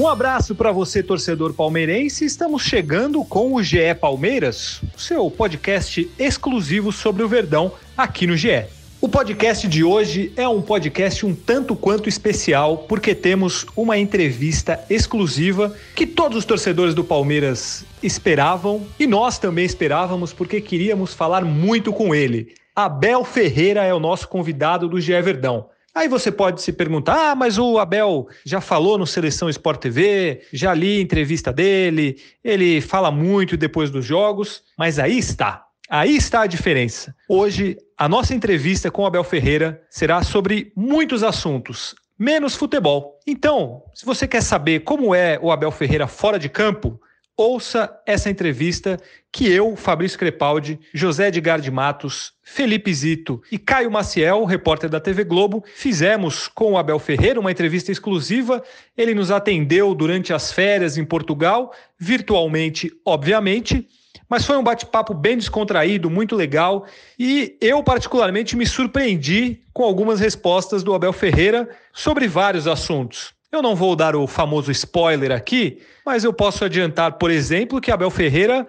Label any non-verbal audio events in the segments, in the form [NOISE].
Um abraço para você, torcedor palmeirense. Estamos chegando com o GE Palmeiras, seu podcast exclusivo sobre o Verdão aqui no GE. O podcast de hoje é um podcast um tanto quanto especial, porque temos uma entrevista exclusiva que todos os torcedores do Palmeiras esperavam e nós também esperávamos, porque queríamos falar muito com ele. Abel Ferreira é o nosso convidado do GE Verdão. Aí você pode se perguntar: ah, mas o Abel já falou no Seleção Sport TV, já li entrevista dele, ele fala muito depois dos jogos, mas aí está. Aí está a diferença. Hoje, a nossa entrevista com o Abel Ferreira será sobre muitos assuntos, menos futebol. Então, se você quer saber como é o Abel Ferreira fora de campo, ouça essa entrevista que eu, Fabrício Crepaldi, José Edgar de Matos, Felipe Zito e Caio Maciel, repórter da TV Globo, fizemos com o Abel Ferreira uma entrevista exclusiva. Ele nos atendeu durante as férias em Portugal, virtualmente, obviamente. Mas foi um bate-papo bem descontraído, muito legal, e eu particularmente me surpreendi com algumas respostas do Abel Ferreira sobre vários assuntos. Eu não vou dar o famoso spoiler aqui, mas eu posso adiantar, por exemplo, que Abel Ferreira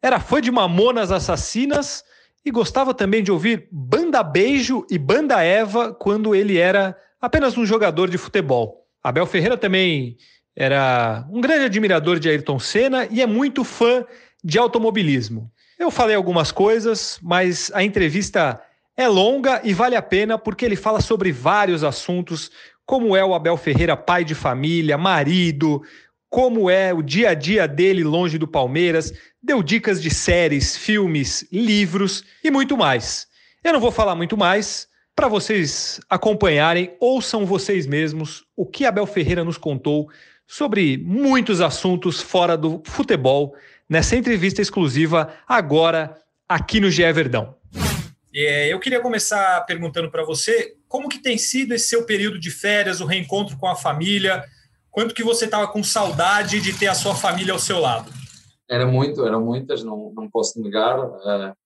era fã de Mamonas Assassinas e gostava também de ouvir Banda Beijo e Banda Eva quando ele era apenas um jogador de futebol. Abel Ferreira também era um grande admirador de Ayrton Senna e é muito fã de automobilismo. Eu falei algumas coisas, mas a entrevista é longa e vale a pena porque ele fala sobre vários assuntos, como é o Abel Ferreira, pai de família, marido, como é o dia a dia dele longe do Palmeiras, deu dicas de séries, filmes, livros e muito mais. Eu não vou falar muito mais. Para vocês acompanharem, ouçam vocês mesmos o que Abel Ferreira nos contou sobre muitos assuntos fora do futebol nessa entrevista exclusiva agora aqui no GE Verdão. É, eu queria começar perguntando para você como que tem sido esse seu período de férias, o reencontro com a família, quanto que você estava com saudade de ter a sua família ao seu lado? Era muito, eram muitas, não, não posso negar. Uh,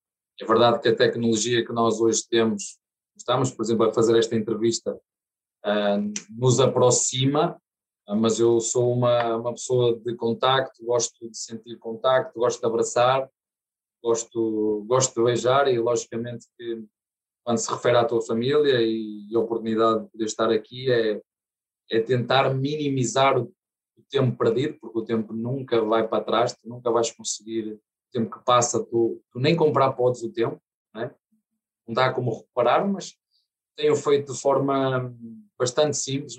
é verdade que a tecnologia que nós hoje temos, estamos, por exemplo, a fazer esta entrevista, uh, nos aproxima, mas eu sou uma, uma pessoa de contacto, gosto de sentir contacto, gosto de abraçar, gosto, gosto de beijar e logicamente que quando se refere à tua família e a oportunidade de poder estar aqui é, é tentar minimizar o, tempo perdido, porque o tempo nunca vai para trás, tu nunca vais conseguir, o tempo que passa, tu, tu nem comprar podes o tempo, não, é? não dá como recuperar, mas tenho feito de forma bastante simples,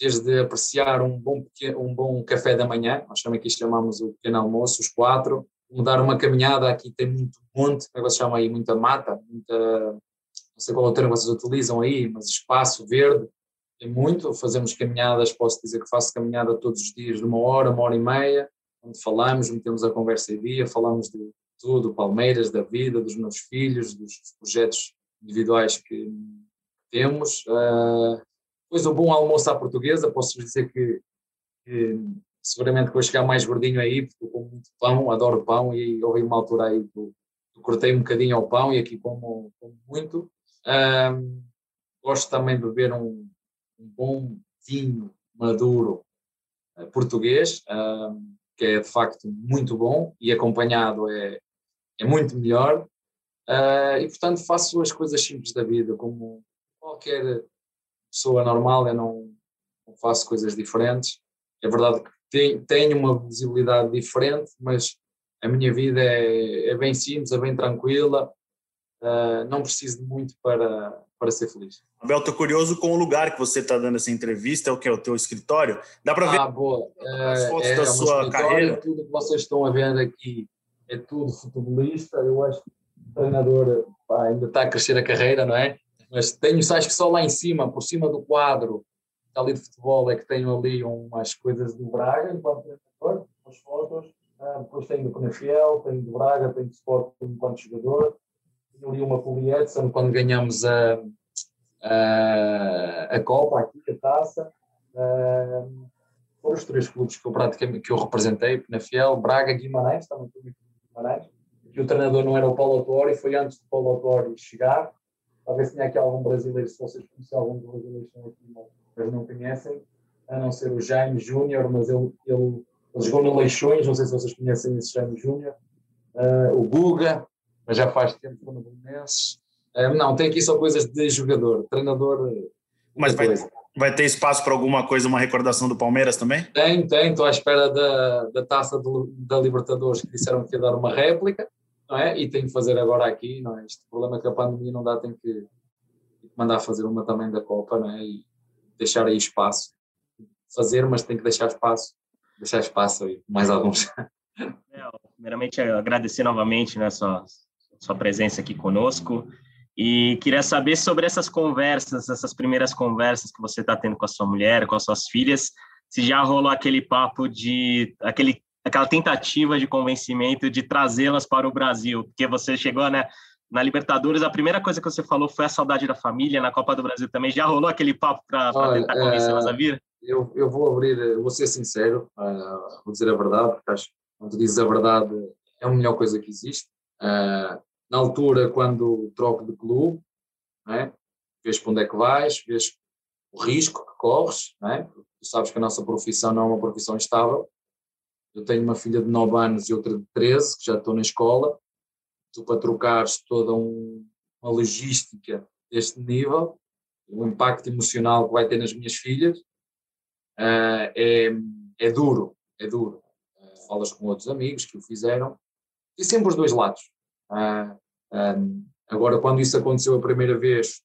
desde apreciar um bom, um bom café da manhã, nós também aqui chamamos o pequeno almoço, os quatro, mudar uma caminhada, aqui tem muito monte, como é que se chama aí, muita mata, muita, não sei qual é o termo vocês utilizam aí, mas espaço verde, tem muito, fazemos caminhadas, posso dizer que faço caminhada todos os dias de uma hora, uma hora e meia, onde falamos, metemos a conversa em dia, falamos de tudo, Palmeiras, da vida, dos meus filhos, dos projetos individuais que temos, uh, depois o bom almoço à portuguesa, posso dizer que, que seguramente vou chegar mais gordinho aí, porque eu como muito pão, adoro pão, e houve uma altura aí que eu, eu cortei um bocadinho ao pão e aqui como, como muito. Um, gosto também de beber um, um bom vinho maduro uh, português, um, que é de facto muito bom e acompanhado é, é muito melhor. Uh, e portanto faço as coisas simples da vida, como qualquer pessoa normal, eu não, não faço coisas diferentes. É verdade que tenho uma visibilidade diferente, mas a minha vida é, é bem simples, é bem tranquila, uh, não preciso de muito para, para ser feliz. Abel, estou curioso com o lugar que você está dando essa entrevista, o que é o teu escritório. Dá para ver ah, boa. as fotos é, da é sua carreira? Tudo que vocês estão a ver aqui é tudo futebolista. Eu acho que treinador pá, ainda está a crescer a carreira, não é? Mas tenho, sabes que só lá em cima, por cima do quadro ali de futebol, é que tenho ali umas coisas do Braga, enquanto treinador, umas fotos. Ah, depois tenho do Penafiel, tenho do Braga, tenho do Sport enquanto jogador. Ali uma com o Edson, quando ganhamos a, a, a Copa aqui, a taça. Ah, foram os três clubes que eu praticamente que eu representei, Penafiel, Braga, Guimarães, também fui Guimarães, que o treinador não era o Paulo Autori, foi antes do Paulo Autori chegar, talvez se tinha aqui algum brasileiro, se vocês conhecem algum estão aqui, mas não conhecem, a não ser o Jaime Júnior, mas ele, ele, ele, jogou no Leixões, não sei se vocês conhecem esse Jaime Júnior, uh, o Guga, mas já faz tempo que no Belenenses. Não, tem aqui só coisas de jogador, treinador. Mas vai, vai ter espaço para alguma coisa, uma recordação do Palmeiras também? Tem, tem, estou à espera da, da taça do, da Libertadores, que disseram que ia dar uma réplica, não é? E tenho que fazer agora aqui, não é? Este problema que a pandemia não dá, tem que mandar fazer uma também da Copa, não é? E deixar aí espaço. Fazer, mas tem que deixar espaço, deixar espaço aí, mais alguns. [LAUGHS] É, primeiramente, agradecer novamente né, sua, sua presença aqui conosco. E queria saber sobre essas conversas, essas primeiras conversas que você está tendo com a sua mulher, com as suas filhas, se já rolou aquele papo de aquele aquela tentativa de convencimento de trazê-las para o Brasil, porque você chegou, né, na Libertadores, a primeira coisa que você falou foi a saudade da família, na Copa do Brasil também, já rolou aquele papo para tentar convencê-las a vir? Eu, eu vou abrir, eu vou ser sincero, uh, vou dizer a verdade, porque acho que quando dizes a verdade é a melhor coisa que existe. Uh, na altura, quando troco de clube, é? vês para onde é que vais, vês o risco que corres, é? tu sabes que a nossa profissão não é uma profissão estável. Eu tenho uma filha de 9 anos e outra de 13, que já estou na escola. Tu, para trocares toda um, uma logística deste nível, o impacto emocional que vai ter nas minhas filhas, uh, é, é duro, é duro. Uh, falas com outros amigos que o fizeram, e sempre os dois lados. Uh, um, agora, quando isso aconteceu a primeira vez,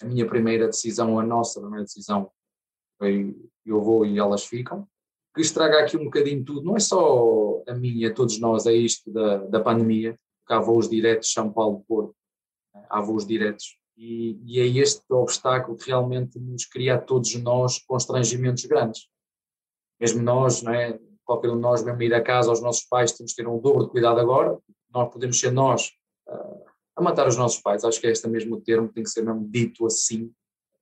a minha primeira decisão, a nossa primeira decisão, foi eu vou e elas ficam. Que estraga aqui um bocadinho tudo, não é só a minha, todos nós, é isto da, da pandemia, porque há voos diretos São Paulo-Porto, há voos diretos. E, e, é este obstáculo que realmente nos cria a todos nós constrangimentos grandes. Mesmo nós, não é? qualquer um de nós, mesmo ir a casa aos nossos pais, temos que ter um dobro de cuidado agora. Nós podemos ser nós a matar os nossos pais. Acho que é este mesmo termo, tem que ser mesmo dito assim,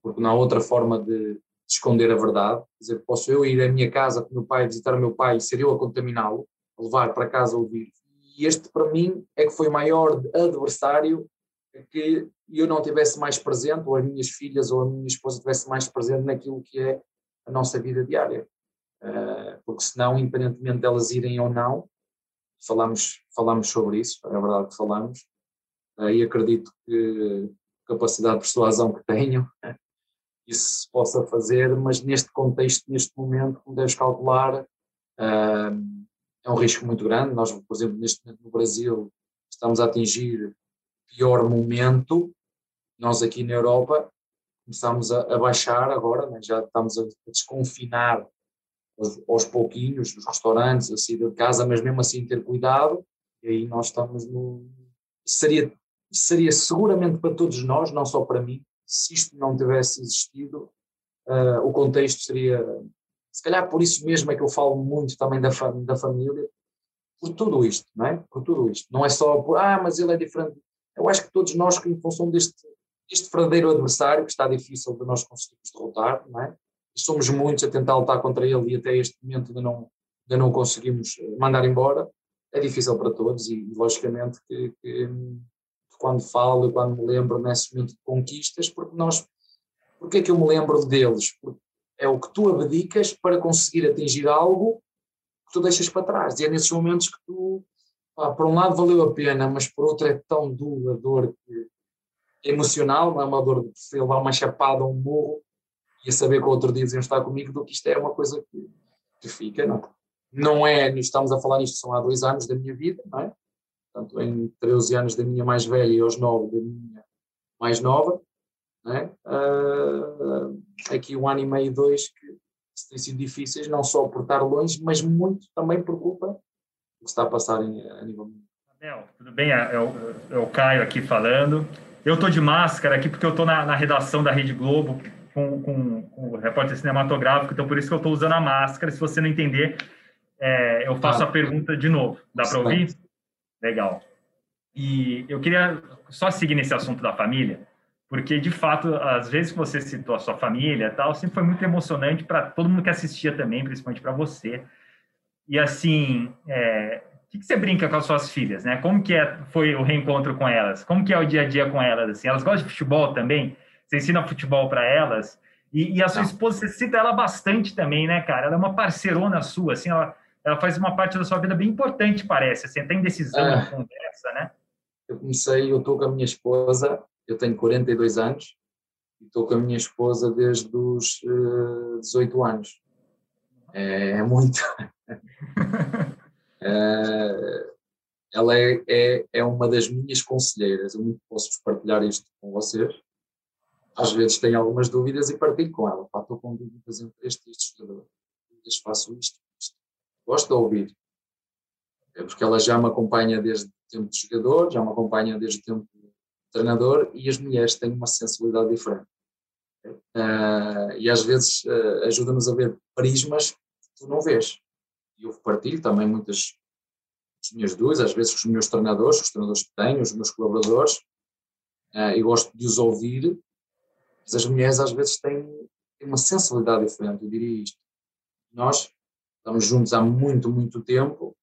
porque não há outra forma de, de esconder a verdade. Quer dizer, posso eu ir à minha casa com o meu pai, visitar o meu pai e ser eu a contaminá-lo, levar para casa o vírus. E este, para mim, é que foi o maior adversário que eu não tivesse mais presente, ou as minhas filhas ou a minha esposa tivesse mais presente naquilo que é a nossa vida diária. Uh, porque senão, independentemente delas irem ou não, falamos, falamos sobre isso, é verdade que falamos, e acredito que capacidade de persuasão que tenho, [LAUGHS] isso se possa fazer, mas neste contexto, neste momento, como deves calcular, é um risco muito grande. Nós, por exemplo, neste momento no Brasil, estamos a atingir o pior momento. Nós aqui na Europa começamos a, a baixar agora, né? já estamos a, desconfinar aos, aos pouquinhos os restaurantes, a saída de casa, mas mesmo assim ter cuidado. E aí nós estamos no. Seria seria seguramente para todos nós, não só para mim, se isto não tivesse existido, uh, o contexto seria, se calhar por isso mesmo é que eu falo muito também da, fam da família, por tudo isto, não é? Por tudo isto. Não é só por, ah, mas ele é diferente. Eu acho que todos nós, que em função deste, deste verdadeiro adversário, que está difícil de nós conseguirmos derrotar, não é? Somos muitos a tentar lutar contra ele e até este momento ainda não, ainda não conseguimos mandar embora, é difícil para todos e, logicamente, que, que quando falo, quando me lembro nesse momento de conquistas, porque nós, porque é que eu me lembro deles? Porque é o que tu abdicas para conseguir atingir algo que tu deixas para trás. E é nesses momentos que tu, por um lado valeu a pena, mas por outro é tão duro a dor que emocional, não é uma dor de levar uma chapada, um morro e a saber que outro dia diziam estar comigo, do que isto é uma coisa que, que fica, não. Não é, estamos a falar nisto, são há dois anos da minha vida, não é? portanto, em 13 anos da minha mais velha e aos 9 da minha mais nova, né? Uh, aqui um ano e meio, dois, que têm sido difíceis, não só por estar longe, mas muito também por culpa do que está a passar em, a nível mundial. tudo bem? É, é, é o Caio aqui falando. Eu estou de máscara aqui porque eu estou na, na, redação da Rede Globo com, com, com, o repórter cinematográfico, então por isso que eu estou usando a máscara. Se você não entender, é, eu faço ah, a pergunta de novo. Dá para ouvir? Legal. E eu queria só seguir nesse assunto da família, porque de fato, às vezes que você citou a sua família, tal, sempre foi muito emocionante para todo mundo que assistia também, principalmente para você. E assim, é, que, que você brinca com as suas filhas, né? Como que é, foi o reencontro com elas? Como que é o dia a dia com elas? Assim, elas gostam de futebol também? Você ensina futebol para elas? E, e, a sua Não. esposa, você cita ela bastante também, né, cara? Ela é uma parceirona sua, assim, ela, ela faz uma parte da sua vida bem importante, parece, assim, até em decisão, é. conversa, né? Eu comecei, eu estou com a minha esposa, eu tenho 42 anos, e estou com a minha esposa desde os uh, eh, 18 anos. É, é muito. Uh, [LAUGHS] ela é, é, é, uma das minhas conselheiras, eu muito posso partilhar isto com vocês. Às vezes tenho algumas dúvidas e partilho com ela. Pá, estou com dúvidas entre este e este jogador. Faço isto, isto. Gosto de ouvir. É porque ela já me acompanha desde o tempo de jogador, já me acompanha desde o tempo de treinador e as mulheres têm uma sensibilidade diferente. Uh, e às vezes uh, ajuda-nos a ver prismas que tu não vês e eu partilho também muitas das minhas dúvidas, às vezes com os meus treinadores, os treinadores que tenho, os meus colaboradores, uh, e gosto de os ouvir, mas as mulheres às vezes têm, têm uma sensibilidade diferente, eu diria isto. Nós estamos juntos há muito, muito tempo,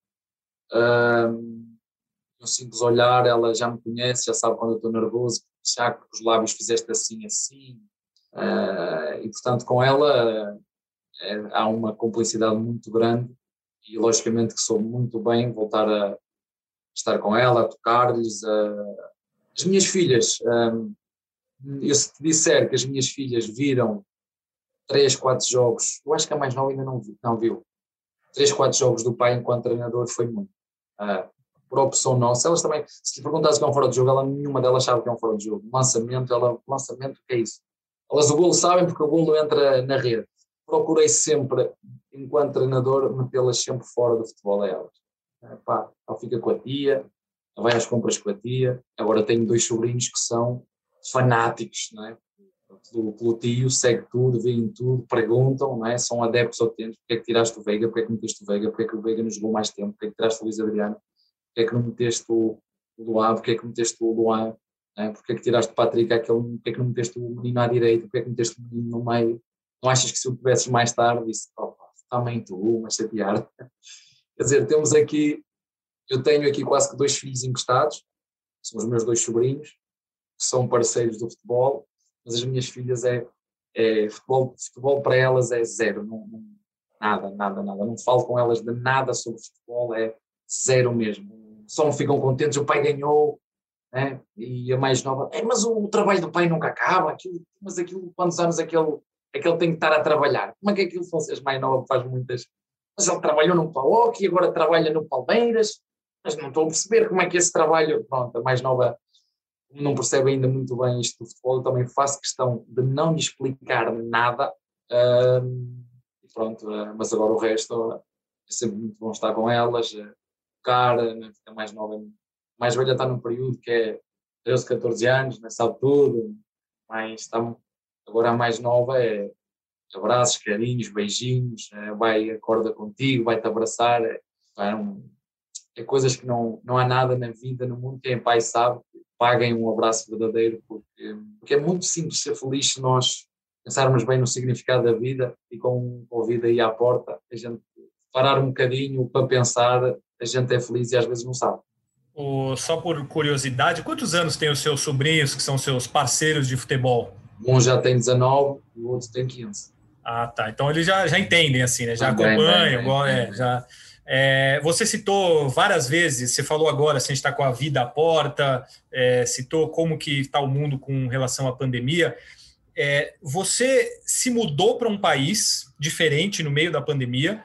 um simples olhar, ela já me conhece, já sabe quando eu estou nervoso, já que os lábios fizeste assim, assim, uh, e portanto com ela uh, há uma complicidade muito grande e logicamente que sou muito bem voltar a estar com ela, a tocar-lhes. As minhas filhas, um, eu se te disser que as minhas filhas viram três, quatro jogos, eu acho que a mais nova ainda não, não viu, três, quatro jogos do pai enquanto treinador foi muito. Uh, por opção nossa, elas também, se lhe perguntasse que é um fora de jogo, ela, nenhuma delas sabe que é um fora de jogo. Lançamento, ela, lançamento, o que é isso? Elas o golo sabem porque o golo entra na rede. Procurei sempre enquanto treinador, metê-las sempre fora do futebol a elas. É, pá, ela fica com a tia, vai às compras com a tia. Agora tenho dois sobrinhos que são fanáticos, não é? Pelo, pelo tio, segue tudo, veem tudo, perguntam, não é? São adeptos atentos. Porquê é que tiraste o Veiga? Porquê é que meteste o Veiga? Porquê é que o Veiga nos jogou mais tempo? Porquê é que tiraste o Luís Adriano? Porquê é que não meteste o, Luan? Porquê é que meteste o Luan? É? Porquê é que tiraste o Patrick àquele? Porquê é que não meteste o menino à direita? Porquê é que meteste o menino no meio? Não achas que se o tivesses mais tarde, disse, oh, também tu, mas chatear. [LAUGHS] Quer dizer, temos aqui, eu tenho aqui quase que dois filhos emprestados, são os meus dois sobrinhos, são parceiros do futebol, mas as minhas filhas é, é futebol, futebol para elas é zero, não, não, nada, nada, nada. Não falo com elas de nada sobre futebol, é zero mesmo. Só não ficam contentes, o pai ganhou, né? e a mais nova, é, mas o, o trabalho do pai nunca acaba, aquilo, mas aquilo, quantos anos aquele que ele tem que estar a trabalhar. Como é que aquilo vocês mais nova faz muitas. Mas ele trabalhou no Pauok e agora trabalha no Palmeiras, mas não estou a perceber como é que esse trabalho. Pronto, a mais nova não percebe ainda muito bem isto do futebol, eu também faço questão de não lhe explicar nada. Uh, pronto, uh, mas agora o resto é sempre muito bom estar com elas, uh, cara, né, fica mais nova, mais velha está num período que é 13, 14 anos, né, sabe tudo, mas está Agora a mais nova é abraços, carinhos, beijinhos, é, vai, acorda contigo, vai-te abraçar. É, é, um, é, coisas que não, não há nada na vida, no mundo, quem é pai sabe, paguem um abraço verdadeiro, porque, porque é muito simples ser feliz se nós pensarmos bem no significado da vida e com, a vida aí à porta, a gente parar um bocadinho para pensar, a gente é feliz e às vezes não sabe. O, só por curiosidade, quantos anos tem os seus sobrinhos que são seus parceiros de futebol? Um já tem 19 e o outro tem 15. Ah, tá. Então eles já, já entendem, assim, né? Já acompanham, é, já. É, você citou várias vezes, você falou agora, assim, a gente está com a vida à porta, é, citou como que está o mundo com relação à pandemia. É, você se mudou para um país diferente no meio da pandemia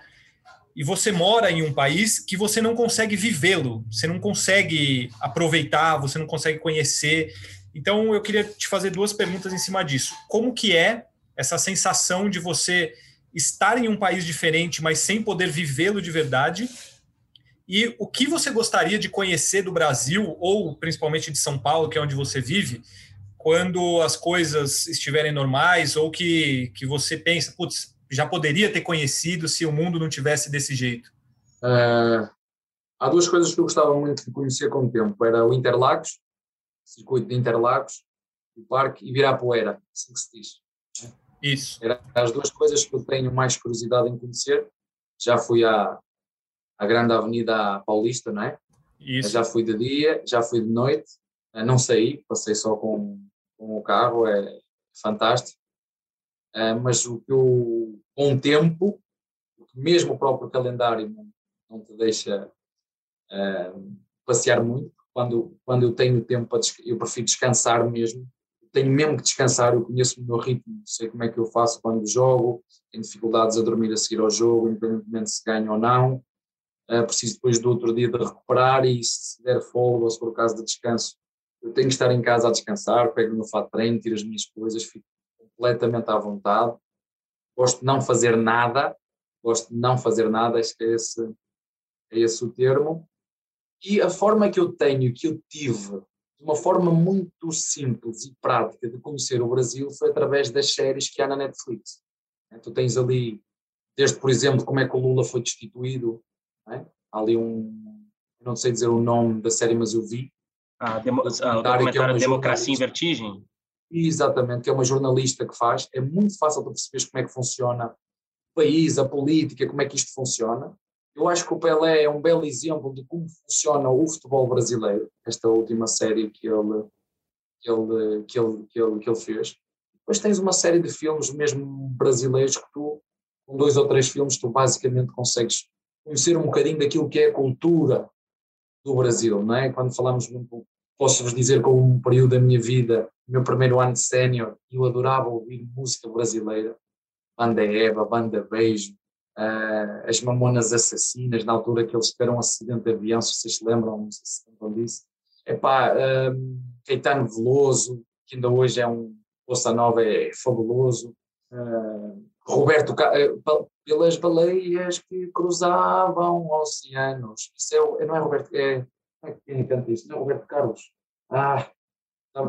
e você mora em um país que você não consegue vivê-lo, você não consegue aproveitar, você não consegue conhecer. Então, eu queria te fazer duas perguntas em cima disso. Como que é essa sensação de você estar em um país diferente, mas sem poder vivê-lo de verdade? E o que você gostaria de conhecer do Brasil, ou principalmente de São Paulo, que é onde você vive, quando as coisas estiverem normais, ou que, que você pensa, putz, já poderia ter conhecido se o mundo não tivesse desse jeito? Uh, há duas coisas que eu gostava muito de conhecer com o tempo. Era o Interlagos, circuito de Interlagos, o parque e Virapuera, assim que se diz. Isso. Eram as duas coisas que eu tenho mais curiosidade em conhecer. Já fui à, à grande avenida Paulista, não é? Isso. Já fui de dia, já fui de noite. Eh, não saí, passei só com, com o carro, é fantástico. Eh, mas o que eu, com o tempo, mesmo o próprio calendário não, não te deixa uh, passear muito, quando, quando eu tenho tempo para eu prefiro descansar mesmo, tenho mesmo que descansar, eu conheço o meu ritmo, sei como é que eu faço quando jogo, tenho dificuldades a dormir a seguir ao jogo, independentemente se ganho ou não, uh, preciso depois do outro dia de recuperar e se der folga ou se for o caso de descanso, eu tenho que estar em casa a descansar, pego no fato de treino, tiro as minhas coisas, fico completamente à vontade. Gosto de não fazer nada, gosto de não fazer nada, acho que é esse, é esse o termo. E a forma que eu tenho, que eu tive, uma forma muito simples e prática de conhecer o Brasil foi através das séries que há na Netflix. Tu tens ali, desde, por exemplo, como é que o Lula foi destituído, é? há ali um, não sei dizer o nome da série, mas eu vi. Ah, demo, o documentário, que é Democracia em Vertigem? Exatamente, que é uma jornalista que faz. É muito fácil para perceber como é que funciona o país, a política, como é que isto funciona. Eu acho que o Pelé é um belo exemplo de como funciona o futebol brasileiro, esta última série que ele, que ele, que ele, que ele, que ele fez. Depois tens uma série de filmes mesmo brasileiros que tu, com dois ou três filmes, tu basicamente consegues conhecer um bocadinho daquilo que é a cultura do Brasil, não é? Quando falamos, posso-vos dizer que um período da minha vida, meu primeiro ano de sénior, eu adorava ouvir música brasileira, banda Eva, banda Beijo, uh, as Mamonas Assassinas, na altura que eles tiveram um acidente de avião, se vocês se lembram, não sei se lembram disso. Epá, um, Caetano Veloso, que ainda hoje é um Bossa Nova, é, fabuloso. Uh, Roberto, uh, pelas baleias que cruzavam oceanos. Isso é, não é Roberto, é, é quem canta isso? Não é Roberto Carlos. Ah,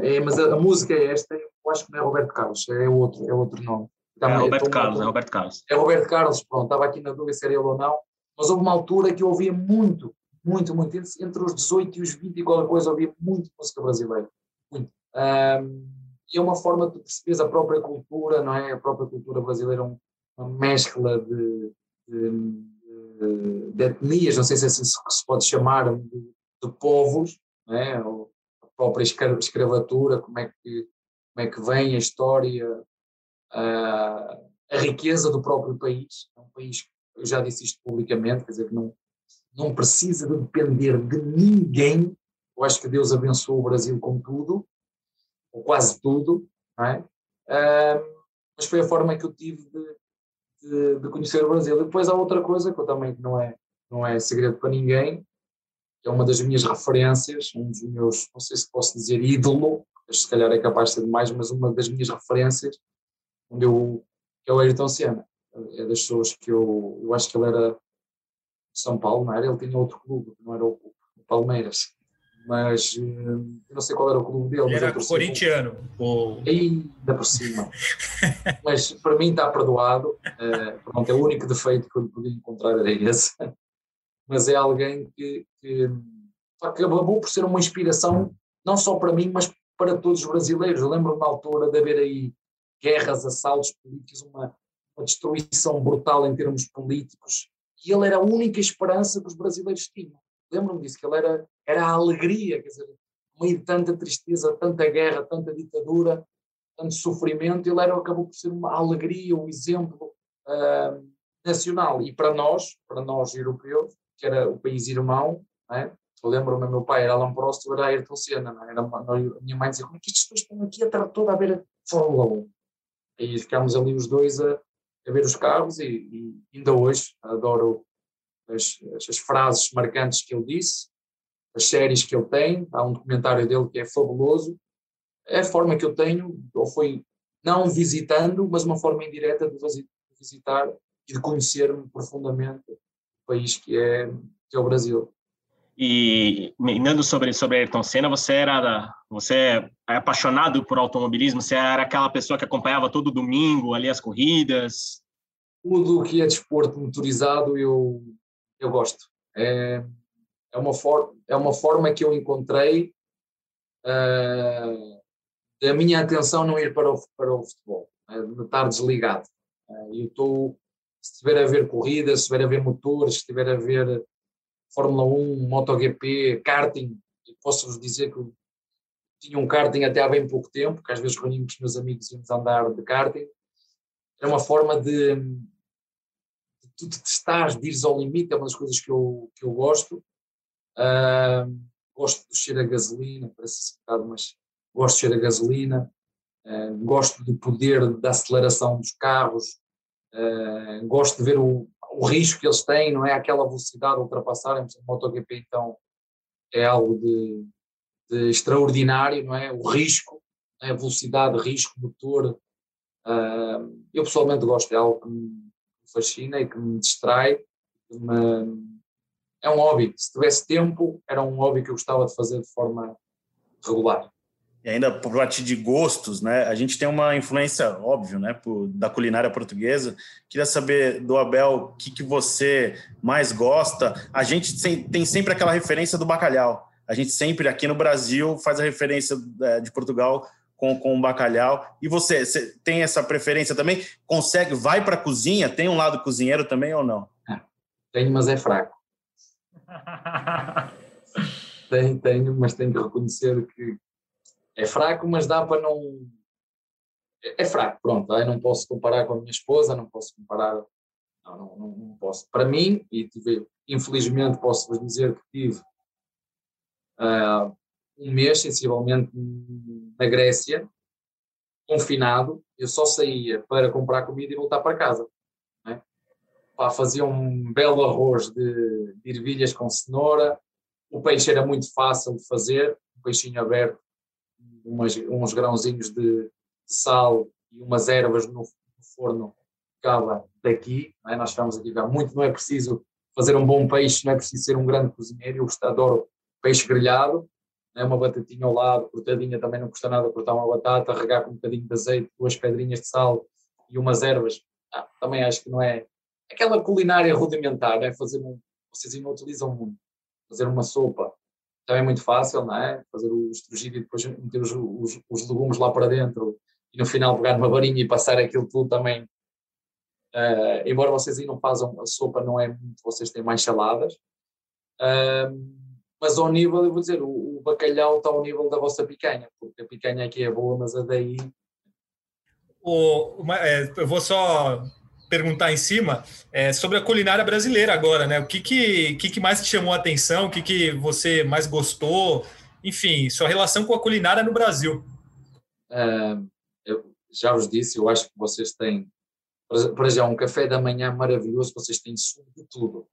é, mas a, a, música é esta, eu acho que não é Roberto Carlos, é outro, é outro nome. Também, é Roberto Carlos, é Roberto Carlos. É Roberto Carlos, pronto, estava aqui na dúvida se era ele ou não, mas houve uma altura que eu ouvia muito, muito, muito, entre os 18 e os 20 e qualquer coisa, ouvia muito música brasileira, muito. Um, e é uma forma de perceberes a própria cultura, não é? A própria cultura brasileira é uma mescla de, de, de, de etnias, não sei se assim se pode chamar, de, de povos, não é? a própria escravatura, como é que, como é que vem a história, a, a riqueza do próprio país. É um país, eu já disse isto publicamente, quer dizer, que não, não precisa de depender de ninguém. Eu acho que Deus abençoou o Brasil com tudo, ou quase tudo, não é? Uh, mas foi a forma que eu tive de, de, de, conhecer o Brasil. E depois há outra coisa que eu também não é, não é segredo para ninguém, que é uma das minhas referências, um dos meus, não sei se posso dizer ídolo, se calhar é capaz de ser demais, mas uma das minhas referências onde eu, que é o Ayrton Senna. É das pessoas que eu, eu acho que ele era de São Paulo, não era? Ele tinha outro clube, não era o, o Palmeiras. Mas eh, eu não sei qual era o clube dele. Ele era corintiano. Ou... Ainda por cima. [LAUGHS] mas para mim está perdoado. Uh, pronto, é o único defeito que eu podia encontrar era esse. Mas é alguém que, que acabou por ser uma inspiração, não só para mim, mas para todos os brasileiros. Eu lembro-me na altura de haver aí guerras, assaltos políticos, uma, uma destruição brutal em termos políticos, e ele era a única esperança que os brasileiros tinham. Lembro-me disso, que ele era, era a alegria, quer dizer, meio de tanta tristeza, tanta guerra, tanta ditadura, tanto sofrimento, ele era, acabou por ser uma alegria, um exemplo uh, nacional. E para nós, para nós europeus, que era o país irmão, é? eu lembro-me, meu pai era Alan Prost, eu era Ayrton Senna, é? era, a minha mãe dizia, como é que estes dois estão aqui a estar toda a a Fórmula 1? E ficámos ali os dois a, a ver os carros e, e, ainda hoje adoro as, as, frases marcantes que ele disse, as séries que ele tem, há um documentário dele que é fabuloso. É a forma que eu tenho, ou foi não visitando, mas uma forma indireta de visitar e de conhecer-me profundamente o país que é, que é o Brasil. E andando sobre sobre Ayrton Senna, você era você é apaixonado por automobilismo? Você era aquela pessoa que acompanhava todo domingo ali as corridas? Tudo que é desporto motorizado eu eu gosto. É, é uma forma é uma forma que eu encontrei uh, da minha atenção não ir para o para o futebol, uh, de estar desligado. Uh, eu estou se estiver a ver corridas, se estiver a ver motores, se estiver a ver Fórmula 1, MotoGP, karting, posso-vos dizer que tinha um karting até há bem pouco tempo, que às vezes reuníamos com os meus amigos e íamos andar de karting. Era uma forma de, de tu testar, de ires ao limite, é uma das coisas que eu, que eu gosto. Uh, gosto do cheiro a gasolina, parece um bocado, mas gosto de cheiro a gasolina. Uh, gosto do poder da aceleração dos carros. Uh, gosto de ver o, o risco que eles têm, não é aquela velocidade a ultrapassarem, o MotoGP então é algo de, de, extraordinário, não é? O risco, a velocidade, risco, motor. Uh, eu pessoalmente gosto, é algo que me fascina e que me distrai. Que me, é um hobby. Se tivesse tempo, era um hobby que eu gostava de fazer de forma regular e ainda por parte de gostos, né? A gente tem uma influência, óbvio, né, por, da culinária portuguesa. Queria saber do Abel o que, que você mais gosta. A gente tem sempre aquela referência do bacalhau. A gente sempre aqui no Brasil faz a referência é, de Portugal com, com o bacalhau. E você, você tem essa preferência também? Consegue, vai para a cozinha? Tem um lado cozinheiro também ou não? Tenho, mas é fraco. [LAUGHS] tenho, tenho, mas tenho que reconhecer que, é fraco, mas dá para não. É, fraco, pronto. Aí não posso comparar com a minha esposa, não posso comparar. Não, não, não, não posso. Para mim, e tive, infelizmente posso vos dizer que tive uh, um mês, sensivelmente, na Grécia, confinado. Eu só saía para comprar comida e voltar para casa. Né? Fazia um belo arroz de, de ervilhas com cenoura. O peixe era muito fácil de fazer, um peixinho aberto umas, uns grãozinhos de, sal e umas ervas no, no forno ficava daqui. É? Nós estamos aqui cá muito, não é preciso fazer um bom peixe, não é preciso ser um grande cozinheiro. Eu adoro peixe grelhado, é? uma batatinha ao lado, cortadinha também não custa nada cortar uma batata, regar com um bocadinho de azeite, duas pedrinhas de sal e umas ervas. Ah, também acho que não é aquela culinária rudimentar, é fazer um, vocês não utilizam muito, fazer uma sopa também é muito fácil, não é? Fazer o estrugir e depois meter os, os, os, legumes lá para dentro e no final pegar uma varinha e passar aquilo tudo também. Uh, embora vocês aí não façam, a sopa não é muito, vocês têm mais saladas. Uh, mas ao nível, eu vou dizer, o, o, bacalhau está ao nível da vossa picanha, porque a picanha aqui é boa, mas a daí. O, uma, é, eu vou só perguntar em cima é, sobre a culinária brasileira agora, né? O que, que, que, que mais te chamou a atenção? O que, que você mais gostou? Enfim, sua relação com a culinária no Brasil. Uh, eu já vos disse, eu acho que vocês têm, por exemplo, um café da manhã maravilhoso, vocês têm sumo de tudo.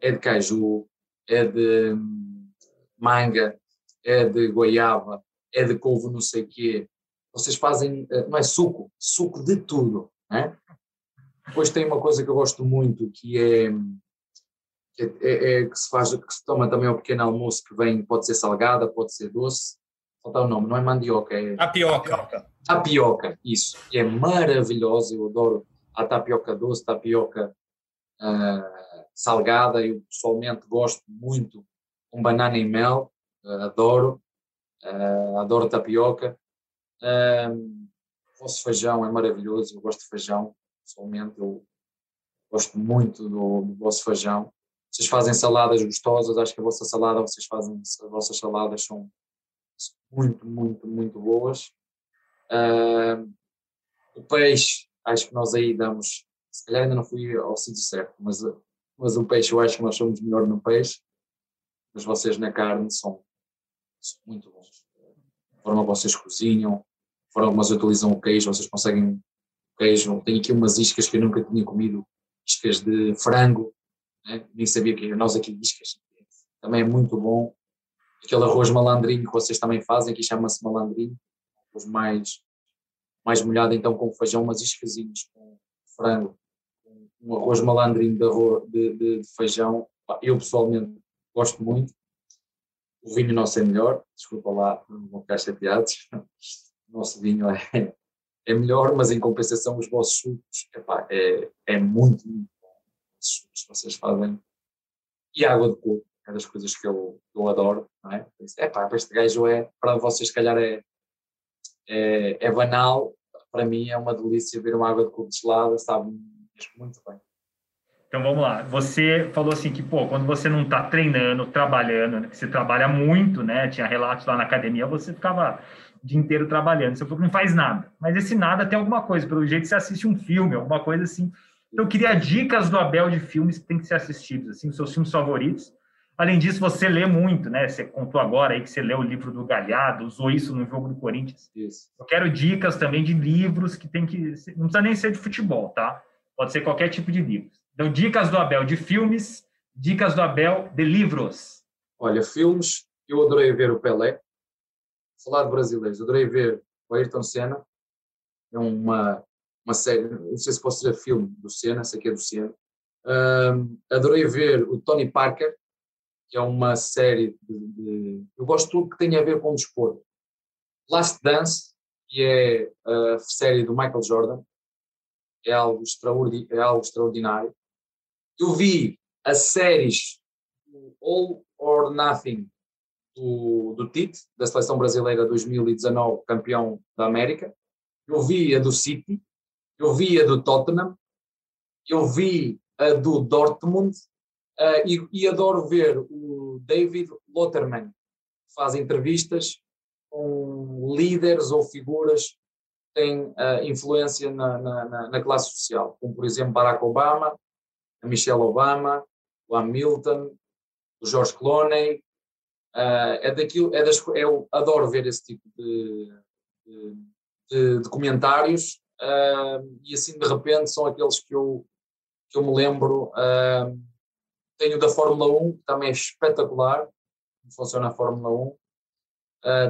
É de caju, é de hum, manga, é de goiaba, é de couve não sei quê. Vocês fazem, eh, não é suco, suco de tudo, né? Depois tem uma coisa que eu gosto muito, que é, é, é, é, que se faz, que se toma também ao pequeno almoço, que vem, pode ser salgada, pode ser doce, falta o nome, não é mandioca, é... Tapioca. Tapioca, isso, é maravilhosa, eu adoro a tapioca doce, tapioca uh, salgada, eu pessoalmente gosto muito com banana e mel, uh, adoro, uh, adoro tapioca. Uh, o vosso feijão é maravilhoso, eu gosto de feijão, pessoalmente eu gosto muito do, do vosso feijão. Vocês fazem saladas gostosas, acho que a vossa salada, vocês fazem, as vossas saladas são muito, muito, muito boas. Uh, o peixe, acho que nós aí damos, se calhar ainda não fui ao sítio certo, mas, mas o peixe eu acho que nós somos melhor no peixe, mas vocês na carne são, são muito bons. A forma que vocês cozinham, a forma como vocês utilizam o queijo, vocês conseguem queijo. Tenho aqui umas iscas que eu nunca tinha comido, iscas de frango, né? nem sabia que nós aqui iscas. Também é muito bom. Aquele arroz malandrinho que vocês também fazem, que chama-se malandrinho, arroz mais, mais molhado então com feijão, umas iscazinhas com frango, um arroz malandrinho de, arroz, de, de, de feijão. Eu pessoalmente gosto muito. o vinho nosso é melhor, desculpa lá, não vou ficar chateados. [LAUGHS] O nosso vinho é, é melhor, mas em compensação os vossos sucos epá, é, é muito, muito bom. Os sucos que vocês fazem. E água de coco, é das coisas que eu, eu adoro. Não é? Epá, este gajo é, para vocês, se calhar, é, é, é banal. Para mim é uma delícia ver uma água de coco gelada, sabe mesmo muito bem. Então vamos lá. Você falou assim que, pô, quando você não está treinando, trabalhando, né, que você trabalha muito, né? Tinha relatos lá na academia, você ficava o dia inteiro trabalhando. Você falou que não faz nada. Mas esse nada tem alguma coisa. Pelo jeito você assiste um filme, alguma coisa assim. Então eu queria dicas do Abel de filmes que tem que ser assistidos, assim, os seus filmes favoritos. Além disso, você lê muito, né? Você contou agora aí que você leu o livro do Galhardo, usou isso no jogo do Corinthians. Isso. Eu quero dicas também de livros que tem que. Não precisa nem ser de futebol, tá? Pode ser qualquer tipo de livro. Então, dicas do Abel de filmes, dicas do Abel de livros. Olha, filmes, eu adorei ver o Pelé. Falar de brasileiros, adorei ver o Ayrton Senna. É uma, uma série, não sei se posso dizer filme do Senna, sei que é do Senna. Adorei ver o Tony Parker, que é uma série de, de, Eu gosto de tudo que tem a ver com o desporto. Last Dance, que é a série do Michael Jordan, é algo, é algo extraordinário. Eu vi as séries All or Nothing do, do Tite, da Seleção Brasileira 2019, campeão da América. Eu vi a do City, eu vi a do Tottenham, eu vi a do Dortmund uh, e, e, adoro ver o David Lotterman, que faz entrevistas com líderes ou figuras que têm uh, influência na, na, na classe social, como por exemplo Barack Obama, a Michelle Obama, o Hamilton, o George Clooney. Uh, é daquilo, é das, eu adoro ver esse tipo de, de, de documentários uh, e assim de repente são aqueles que eu, que eu me lembro. Uh, tenho da Fórmula 1, que também é espetacular, como funciona a Fórmula 1.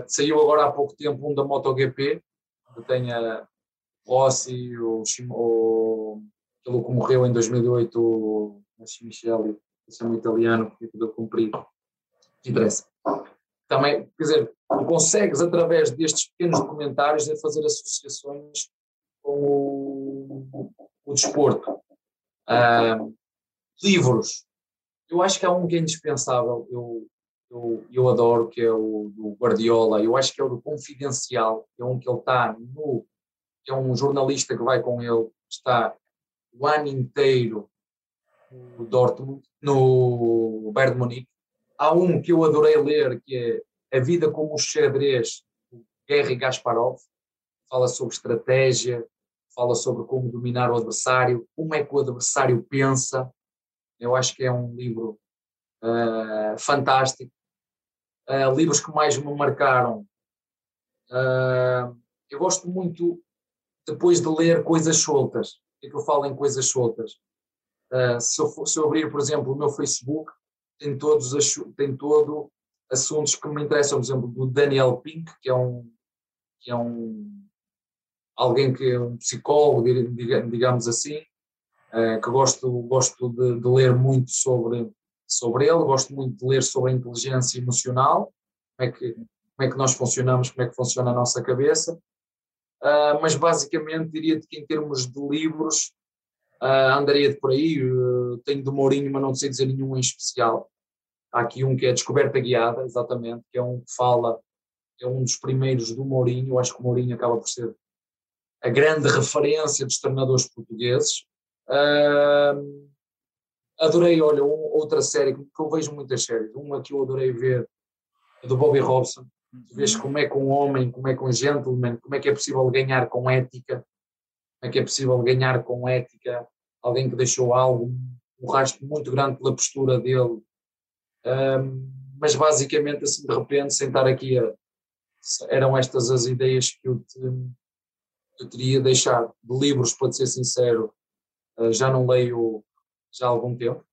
saiu agora há pouco tempo um da MotoGP, que tem a Rossi, o, o aquele que morreu em 2008, o Michele, esse é um italiano que tudo cumprido, que interessa. Também, quer dizer, consegues através destes pequenos documentários fazer associações com o, o desporto. Uh, livros. Eu acho que há um que é indispensável, eu, eu, eu adoro, que é o do Guardiola, eu acho que é o do Confidencial, é um que ele está no. é um jornalista que vai com ele, está o ano inteiro no Dortmund, no Bayern de Munique. Há um que eu adorei ler, que é A Vida como o Xadrez, do Gary Gasparov. Fala sobre estratégia, fala sobre como dominar o adversário, como é que o adversário pensa. Eu acho que é um livro uh, fantástico. Uh, livros que mais me marcaram. Uh, eu gosto muito, depois de ler coisas soltas, é que eu falo em coisas soltas. Uh, se, eu for, se, eu abrir, por exemplo, o meu Facebook, tem todos tem todo assuntos que me interessam, por exemplo, do Daniel Pink, que é um que é um alguém que é um psicólogo, digamos assim, uh, que gosto gosto de, de, ler muito sobre sobre ele, gosto muito de ler sobre a inteligência emocional, como é que como é que nós funcionamos, como é que funciona a nossa cabeça. Uh, mas basicamente diria que em termos de livros uh, andaria de por aí. Uh, tenho do Mourinho, mas não sei dizer nenhum em especial. Há aqui um que é Descoberta Guiada, exatamente, que é um que fala, é um dos primeiros do Mourinho. Eu acho que o Mourinho acaba por ser a grande referência dos treinadores portugueses. adorei, olha, um, outra série que eu vejo muitas séries. Uma que eu adorei ver é do Bobby Robson, Tu vês como é que um homem, como é que um gentleman, como é que é possível ganhar com ética, como é que é possível ganhar com ética alguém que deixou algo, um rastro muito grande pela postura dele. Um, mas basicamente, assim, de repente, sentar aqui, eram estas as ideias que eu, te, eu teria deixado de livros, para ser sincero, uh, já não leio já há algum tempo.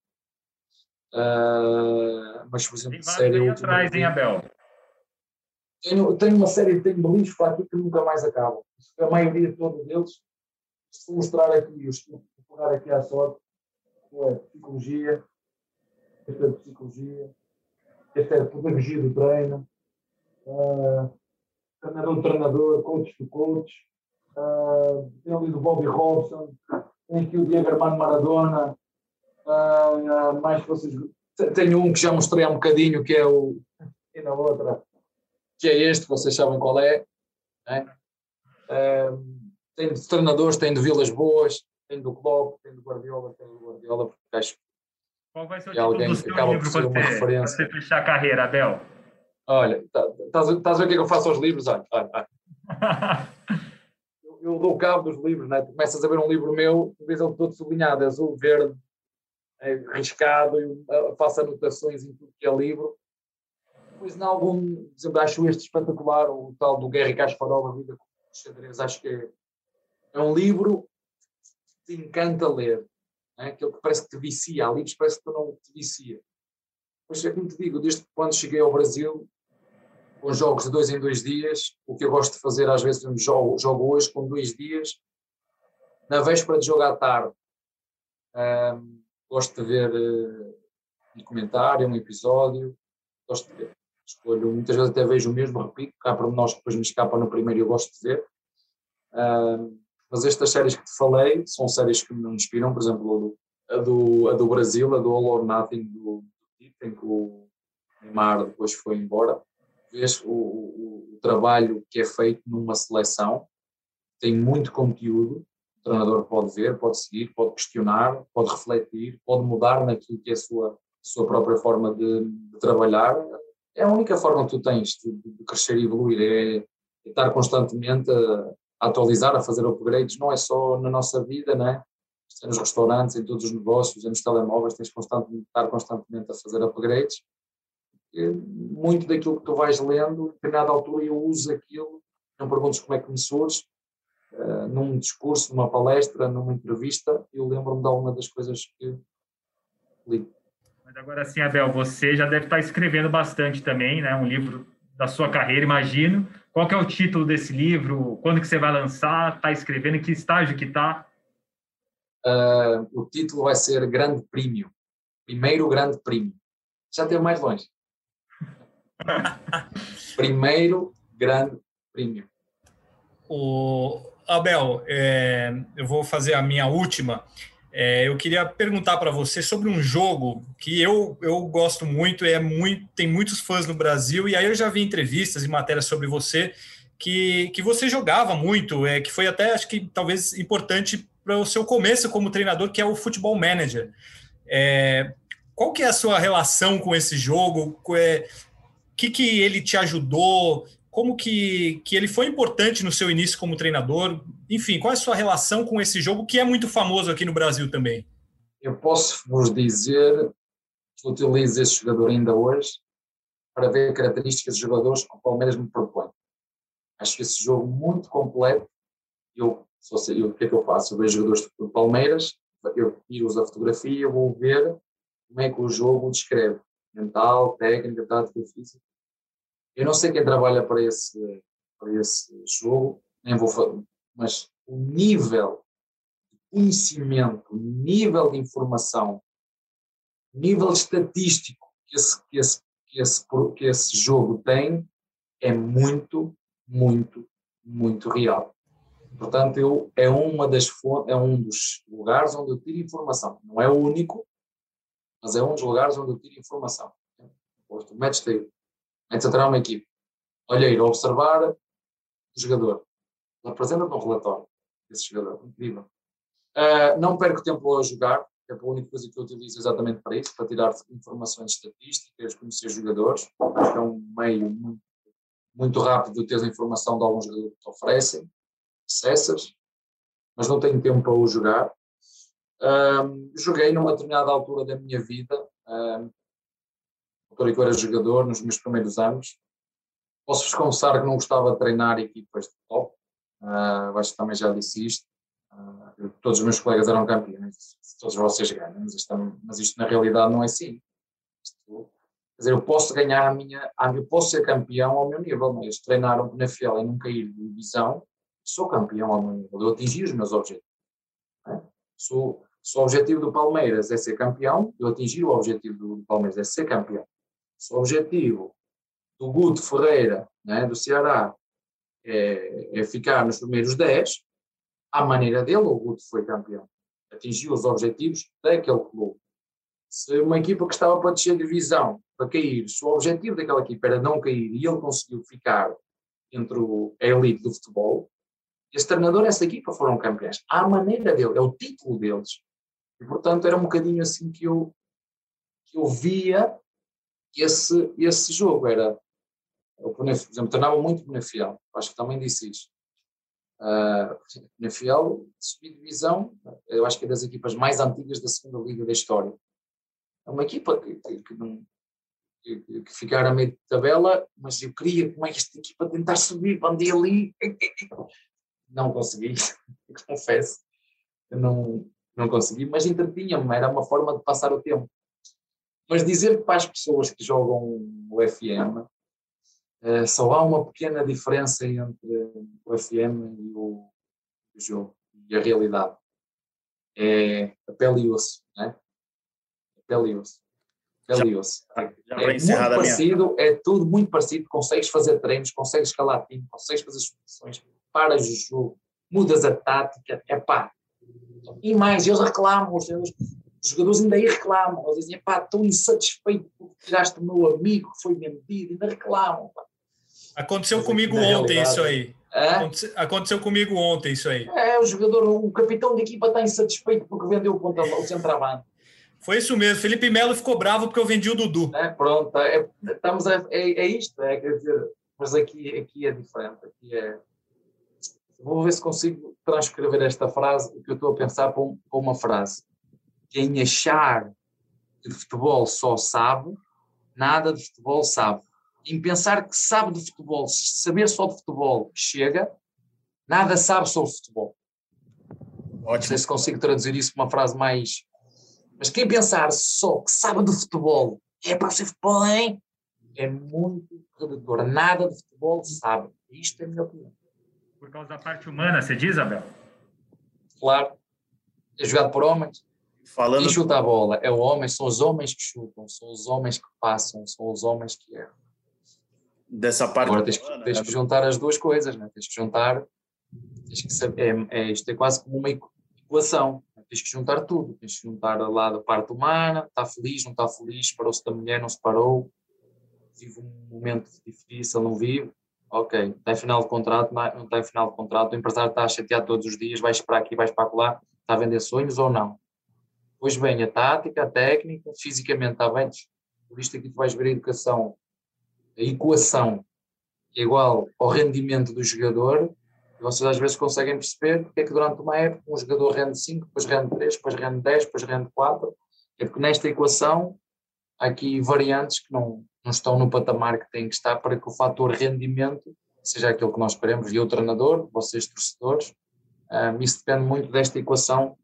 Uh, mas, por exemplo, série. atrás, hein, Abel? Tenho, tenho uma série de livros aqui que nunca mais acabam. A maioria toda deles, se mostrar aqui, os pegar aqui à sorte, é psicologia, esta de psicologia, Este é pedagogia do treino, uh, treinador do treinador, coach do coach. Uh, tem ali do Bobby Robson, tem aqui o Diego Armando Maradona. Uh, mais que vocês. Tenho um que já mostrei há um bocadinho, que é o. E na outra, que é este, vocês sabem qual é. Né? Uh, tem de treinadores, tem de Vilas Boas, tem do Klopp, tem do Guardiola, tem do Guardiola, porque acho qual vai ser o título do seu livro quando você, você fechar a carreira, Abel? Olha, estás tá, a ver o que é que eu faço aos livros? Olha, olha, olha. [LAUGHS] eu, eu, dou cabo dos livros, né? tu começas a ver um livro meu, tu vês ele todo sublinhado, azul, verde, é, riscado, eu faço anotações em tudo que é livro. Depois, em algum, por exemplo, acho este espetacular, o tal do Guerra Kasparov, A Vida com Xadrez, acho que é, é um livro que te encanta ler né? aquele que parece que te vicia, há livros que parece que tu não te vicia. Mas é como te digo, desde quando cheguei ao Brasil, com jogos de dois em dois dias, o que eu gosto de fazer às vezes, jogo, jogo hoje com dois dias, na véspera de jogo à tarde, um, gosto de ver uh, um comentário, um episódio, gosto de ver. Escolho, muitas vezes até vejo o mesmo, repito, cá para nós depois me escapa no primeiro eu gosto de ver. Um, mas estas séries que te falei são séries que me inspiram, por exemplo, a do, a do Brasil, a do All or Nothing do, Tito, em que o Neymar depois foi embora. Vês o, o, o trabalho que é feito numa seleção, tem muito conteúdo, o treinador pode ver, pode seguir, pode questionar, pode refletir, pode mudar naquilo que é a sua, a sua própria forma de, de trabalhar. É a única forma que tu tens de, de crescer e evoluir, é, é estar constantemente a, a atualizar, a fazer upgrades, não é só na nosa vida, né? É nos restaurantes, em todos os negócios, é nos telemóveis, tens constantemente, estar constantemente a fazer upgrades. E muito daquilo que tu vais lendo, em determinada altura eu uso aquilo, não perguntes como é que me surge, uh, num discurso, numa palestra, numa entrevista, eu lembro-me de alguma das coisas que li. Mas agora sim, Abel, você já deve estar escrevendo bastante também, né? Um livro da sua carreira, imagino. Qual é o título desse livro? Quando que você vai lançar? Está escrevendo? Em que estágio que está? Uh, o título vai ser Grande Prêmio. Primeiro Grande Prêmio. Já teve mais longe. [LAUGHS] Primeiro Grande Prêmio. O Abel, é, eu vou fazer a minha última. É, eu queria perguntar para você sobre um jogo que eu, eu gosto muito, é muito, tem muitos fãs no Brasil, e aí eu já vi entrevistas e matérias sobre você que, que você jogava muito, é, que foi até, acho que talvez importante para o seu começo como treinador, que é o Futebol Manager. É, qual que é a sua relação com esse jogo? O é, que, que ele te ajudou? como que, que ele foi importante no seu início como treinador? Enfim, qual é a sua relação com esse jogo que é muito famoso aqui no Brasil também? Eu posso vos dizer que utilizo esse jogador ainda hoje para ver características de jogadores que o Palmeiras me propõe. Acho que esse jogo muito completo. Eu, eu, o que é que eu faço? Eu vejo jogadores do Palmeiras, eu tiro-os a fotografia, eu vou ver como é que o jogo descreve. Mental, técnica, tática, física eu não sei quem trabalha para esse, para esse jogo, nem vou mas o nível de conhecimento, o nível de informação, o nível estatístico que esse, que esse, que esse, que esse jogo tem é muito, muito, muito real. Portanto, eu, é, uma das, é um dos lugares onde eu tiro informação. Não é o único, mas é um dos lugares onde eu tiro informação. O match day Antes de entrar uma equipe. Olha ir observar o jogador. Apresenta-te um relatório desse jogador. Incrível. Uh, não perco tempo a jogar, é a única coisa que eu utilizo exatamente para isso, para tirar informações estatísticas, conhecer jogadores. Acho que é um meio muito, muito rápido de ter a informação de alguns jogadores que te oferecem, acessas, mas não tenho tempo para o jogar. Um, joguei numa determinada altura da minha vida, um, altura que eu era jogador, nos meus primeiros anos. Posso-vos confessar que não gostava de treinar equipas de top, uh, acho que também já disse isto. Uh, todos os meus colegas eram campeões, todos vocês ganham, mas isto, mas isto na realidade não é assim. Isto, quer dizer, eu posso ganhar a minha, eu posso ser campeão ao meu nível, mas treinar na fiel e não cair de divisão, sou campeão ao meu nível, eu atingi os meus objetivos. É? Sou, se o objetivo do Palmeiras é ser campeão, eu atingir o objetivo do Palmeiras é ser campeão se o objetivo do Guto Ferreira, né, do Ceará, é, é ficar nos primeiros 10, à maneira dele, o Guto foi campeão. Atingiu os objetivos daquele clube. Se uma equipa que estava para descer divisão, para cair, se o objetivo daquela equipa era não cair e ele conseguiu ficar entre o, a elite do futebol, esse treinador essa equipa foram campeões. À maneira dele, é o título deles. E, portanto, era um bocadinho assim que eu, que eu via esse, esse jogo. Era, por exemplo, treinava muito o Penafiel, acho que também disse isso. Uh, Penafiel, subir divisão, eu acho que é das equipas mais antigas da segunda liga da história. É uma equipa que, que, que que, ficar a meio de tabela, mas eu queria como é que esta equipa tentar subir, andei ali, não consegui, [LAUGHS] confesso, eu não, não consegui, mas entretinha-me, era uma forma de passar o tempo. Mas dizer para as pessoas que jogam o FM, uh, só há uma pequena diferença entre o FM e o, o jogo, e a realidade. É a pele e osso, né? A pele e osso. Pele e osso. É, é muito parecido, é tudo muito parecido, consegues fazer treinos, consegues escalar time, consegues fazer substituições, paras o jogo, mudas a tática, é pá. E mais, eles reclamam, os, os jogadores ainda aí reclamam, eles dizem, pá, estou insatisfeito porque tiraste o meu amigo que foi vendido, ainda reclamam. Pá. Aconteceu Mas comigo ontem isso aí. É? Aconteceu comigo ontem isso aí. É, o jogador, o capitão da equipa está insatisfeito porque vendeu o, ponta, o centroavante. Foi isso mesmo. Felipe Melo ficou bravo porque eu vendi o Dudu. É, pronto, é, estamos a, é, é isto, é, quer dizer, mas aqui, aqui é diferente. Aqui é. Vou ver se consigo transcrever esta frase, o que eu estou a pensar para, um, para uma frase quem achar que de futebol só sabe, nada de futebol sabe. Em pensar que sabe de futebol, saber só de futebol chega, nada sabe sobre futebol. Ótimo. Não sei se consigo traduzir isso para uma frase mais. Mas quem pensar só que sabe de futebol é para ser futebol, hein? É muito redutor. Nada de futebol sabe. Isto é a minha opinião. Por causa da parte humana, você diz, Abel? Claro. É jogado por homens. Falando... Quem chuta a bola é o homem, são os homens que chutam, são os homens que passam, são os homens que erram. Dessa parte. Agora tens, que, tens que juntar as duas coisas, né? tens que juntar. Tens que saber, é, é, isto é quase como uma equação. Né? Tens que juntar tudo. Tens que juntar lá da parte humana, está feliz, não está feliz, parou-se da mulher, não se parou, vive um momento difícil, não vive. Ok, está em final de contrato, não está em final de contrato, o empresário está a chatear todos os dias, vais para aqui, vais para lá, está a vender sonhos ou não? Pois bem, a tática, a técnica, fisicamente está bem. Por isto aqui tu vais ver a educação, a equação igual ao rendimento do jogador, vocês às vezes conseguem perceber porque é que durante uma época um jogador rende 5, depois rende 3, depois rende 10, depois rende 4. É porque nesta equação há aqui variantes que não, não estão no patamar que têm que estar para que o fator rendimento seja aquilo que nós queremos. E o treinador, vocês torcedores, um, isso depende muito desta equação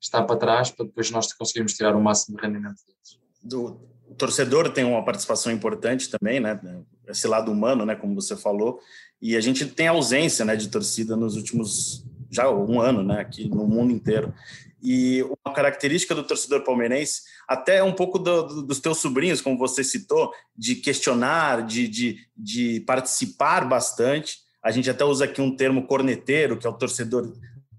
está para trás para depois nós conseguirmos tirar o máximo de rendimento deles. Do o torcedor tem uma participação importante também, né? Esse lado humano, né? Como você falou, e a gente tem ausência, né? De torcida nos últimos já um ano, né? Aqui no mundo inteiro. E uma característica do torcedor palmeirense, até um pouco do, do, dos teus sobrinhos, como você citou, de questionar, de, de, de participar bastante. A gente até usa aqui um termo corneteiro, que é o torcedor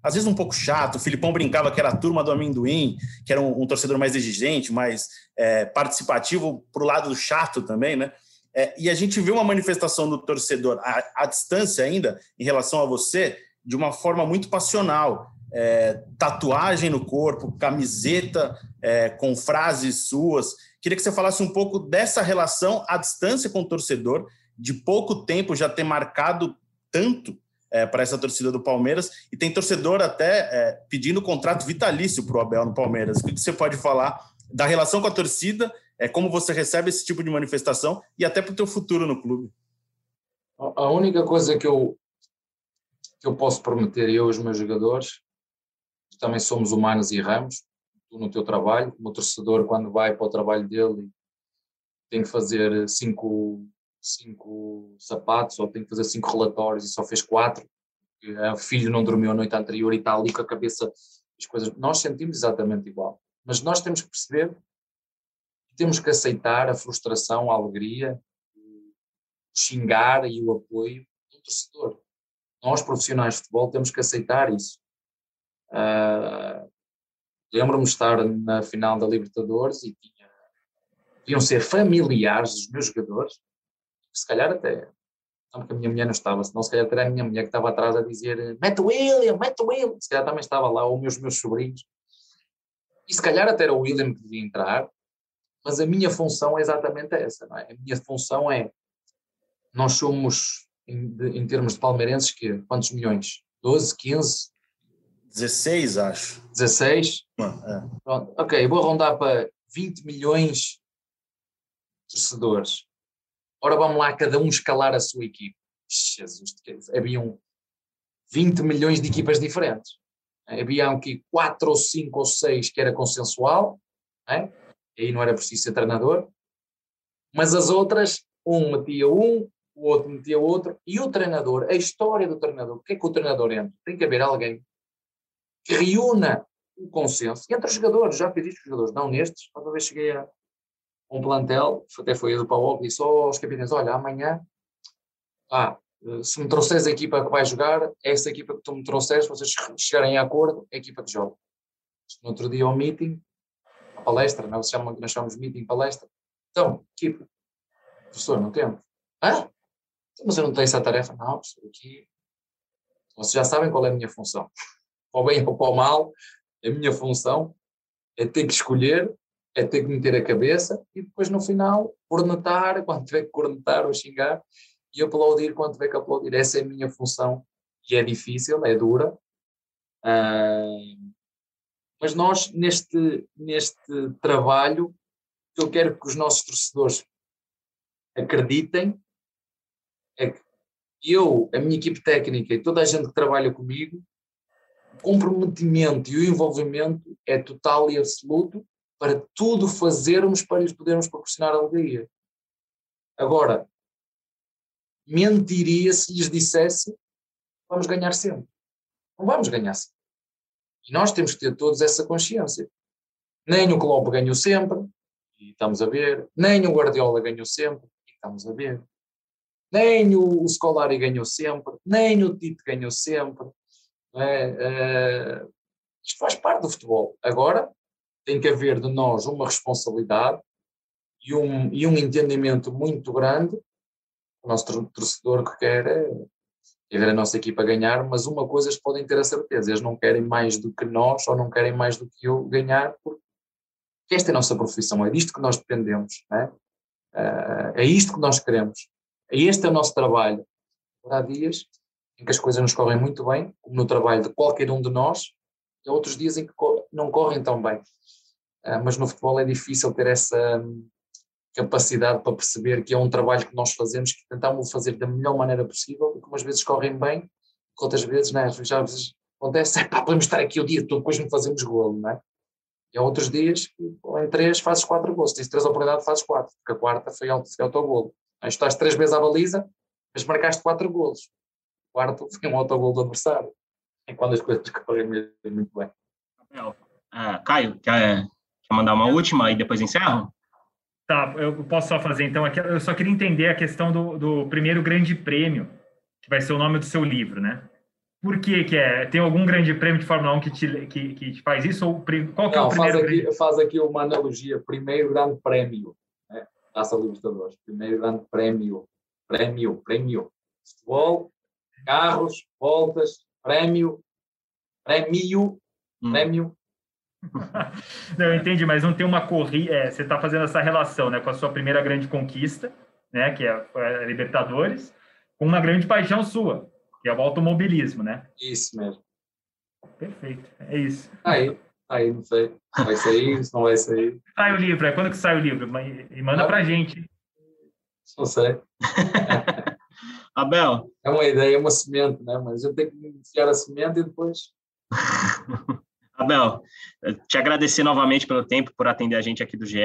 às vezes um pouco chato. O Filipão brincava que era a turma do amendoim, que era um, um torcedor mais exigente, mais é, participativo, para o lado chato também, né? É, e a gente viu uma manifestação do torcedor à, à, distância ainda, em relação a você, de uma forma muito passional. É, tatuagem no corpo, camiseta é, com frases suas. Queria que você falasse um pouco dessa relação à distância com o torcedor, de pouco tempo já ter marcado tanto é, para essa torcida do Palmeiras. E tem torcedor até é, pedindo contrato vitalício para o Abel no Palmeiras. O que você pode falar da relação com a torcida, é, como você recebe esse tipo de manifestação e até para o teu futuro no clube? A única coisa que eu, que eu posso prometer, eu e os meus jogadores, também somos humanos e erramos, no teu trabalho, como torcedor, quando vai para o trabalho dele, tem que fazer cinco cinco sapatos ou tem que fazer cinco relatórios e só fez quatro, o filho não dormiu a noite anterior e está ali com a cabeça, as coisas. Nós sentimos exatamente igual. Mas nós temos que perceber temos que aceitar a frustração, a alegria, o xingar e o apoio do torcedor. Nós, profissionais de futebol, temos que aceitar isso. Uh, Lembro-me de estar na final da Libertadores e tinha, deviam ser familiares dos meus jogadores, se calhar até, não porque a minha mulher não estava, senão se calhar era a minha mulher que estava atrás a dizer mete o William, mete o William, se calhar também estava lá, ou meus, meus sobrinhos. E se calhar até era o William que devia entrar, mas a minha função é exatamente essa, não é? A minha função é, nós somos, em, de, em termos de palmeirenses, que quantos milhões? 12, 15? 16, acho. 16? É. Pronto. Ok, vou arrondar para 20 milhões de torcedores. Ora, vamos lá, cada um escalar a sua equipe. Jesus, haviam 20 milhões de equipas diferentes. Havia aqui 4 ou 5 ou 6 que era consensual, né? aí não era preciso ser treinador, mas as outras, um metia um, o outro metia outro, e o treinador, a história do treinador, o que é que o treinador entra? Tem que haver alguém que reúna o consenso entre os jogadores, já fiz isto os jogadores, não nestes, uma vez cheguei a um plantel, até foi do Paulo, disse aos capitães, olha, amanhã, ah, se me trouxeres a equipa que vai jogar, é essa equipa que tu me trouxeres, vocês chegarem a acordo, é a equipa que joga. No outro dia ao meeting, a palestra, não, se chama, nós chamamos meeting palestra, então, equipa, professor, não temos. Hã? Então, mas eu não tenho essa tarefa? Não, professor, aqui, vocês já sabem qual é a minha função. [LAUGHS] Para o bem ou para o mal, a minha função é ter que escolher, é ter que meter a cabeça e depois no final cornetar, [LAUGHS] quando tiver que cornetar ou xingar, e aplaudir quando tiver que aplaudir. Essa é a minha função e é difícil, é dura. Uh, mas nós, neste, neste trabalho, eu quero que os nossos torcedores acreditem é que eu, a minha equipe técnica e toda a gente que trabalha comigo comprometimento e o envolvimento é total e absoluto para tudo fazermos para lhes podermos proporcionar alegria. Agora, mentiria se lhes dissesse vamos ganhar sempre. Não vamos ganhar sempre. E nós temos que ter todos essa consciência. Nem o Klopp ganhou sempre, e estamos a ver. Nem o Guardiola ganhou sempre, e estamos a ver. Nem o Scolari ganhou sempre, nem o Tite ganhou sempre. É? Uh, isto faz parte do futebol. Agora, tem que haver de nós uma responsabilidade e um, e um entendimento muito grande. O nosso torcedor que quer é, ver a nossa equipa ganhar, mas uma coisa eles podem ter a certeza: eles não querem mais do que nós ou não querem mais do que eu ganhar, porque esta é a nossa profissão, é disto que nós dependemos, é? Uh, é isto que nós queremos, é este é o nosso trabalho. Há dias em que as coisas nos correm muito bem, como no trabalho de qualquer um de nós, e há outros dias em que não correm tão bem. Uh, mas no futebol é difícil ter essa hum, capacidade para perceber que é um trabalho que nós fazemos, que tentamos fazer da melhor maneira possível, que umas vezes correm bem, outras vezes, né, já acontece, é [LAUGHS] pá, podemos estar aqui o dia todo, depois não fazemos golo, não é? E há outros dias em três fazes quatro gols, tens três oportunidades, fazes quatro, porque a quarta foi autogolo. Aí estás três vezes à baliza, mas marcaste quatro golos quarto foi um autogol do adversário. É quando as coisas correm muito bem. Uh, Caio, quer, quer mandar uma última e depois encerro? Tá, eu posso só fazer então aqui. Eu só queria entender a questão do, do primeiro grande prêmio, que vai ser o nome do seu livro, né? Por que, que é? Tem algum grande prêmio de Fórmula 1 que te, que, que te faz isso? Ou qual que Não, é o primeiro faz aqui, faz aqui uma analogia. Primeiro grande prêmio, né? Taça Libertadores. Primeiro grande prêmio. Prêmio, prêmio. Futebol, carros, voltas, prémio, prémio, hum. prémio. [LAUGHS] não, eu entendi, mas não tem uma corrida. É, você está fazendo essa relação né, com a sua primeira grande conquista, né, que é a Libertadores, com uma grande paixão sua, que é o automobilismo, né? Isso mesmo. Perfeito, é isso. Aí, aí, não sei. Vai sair, se [LAUGHS] não vai sair. Sai o livro, é quando que sai o livro? E manda para gente. Não sei. [LAUGHS] Abel. É uma ideia, é uma semente, né? mas eu tenho que iniciar a semente e depois. Abel, te agradecer novamente pelo tempo, por atender a gente aqui do GE.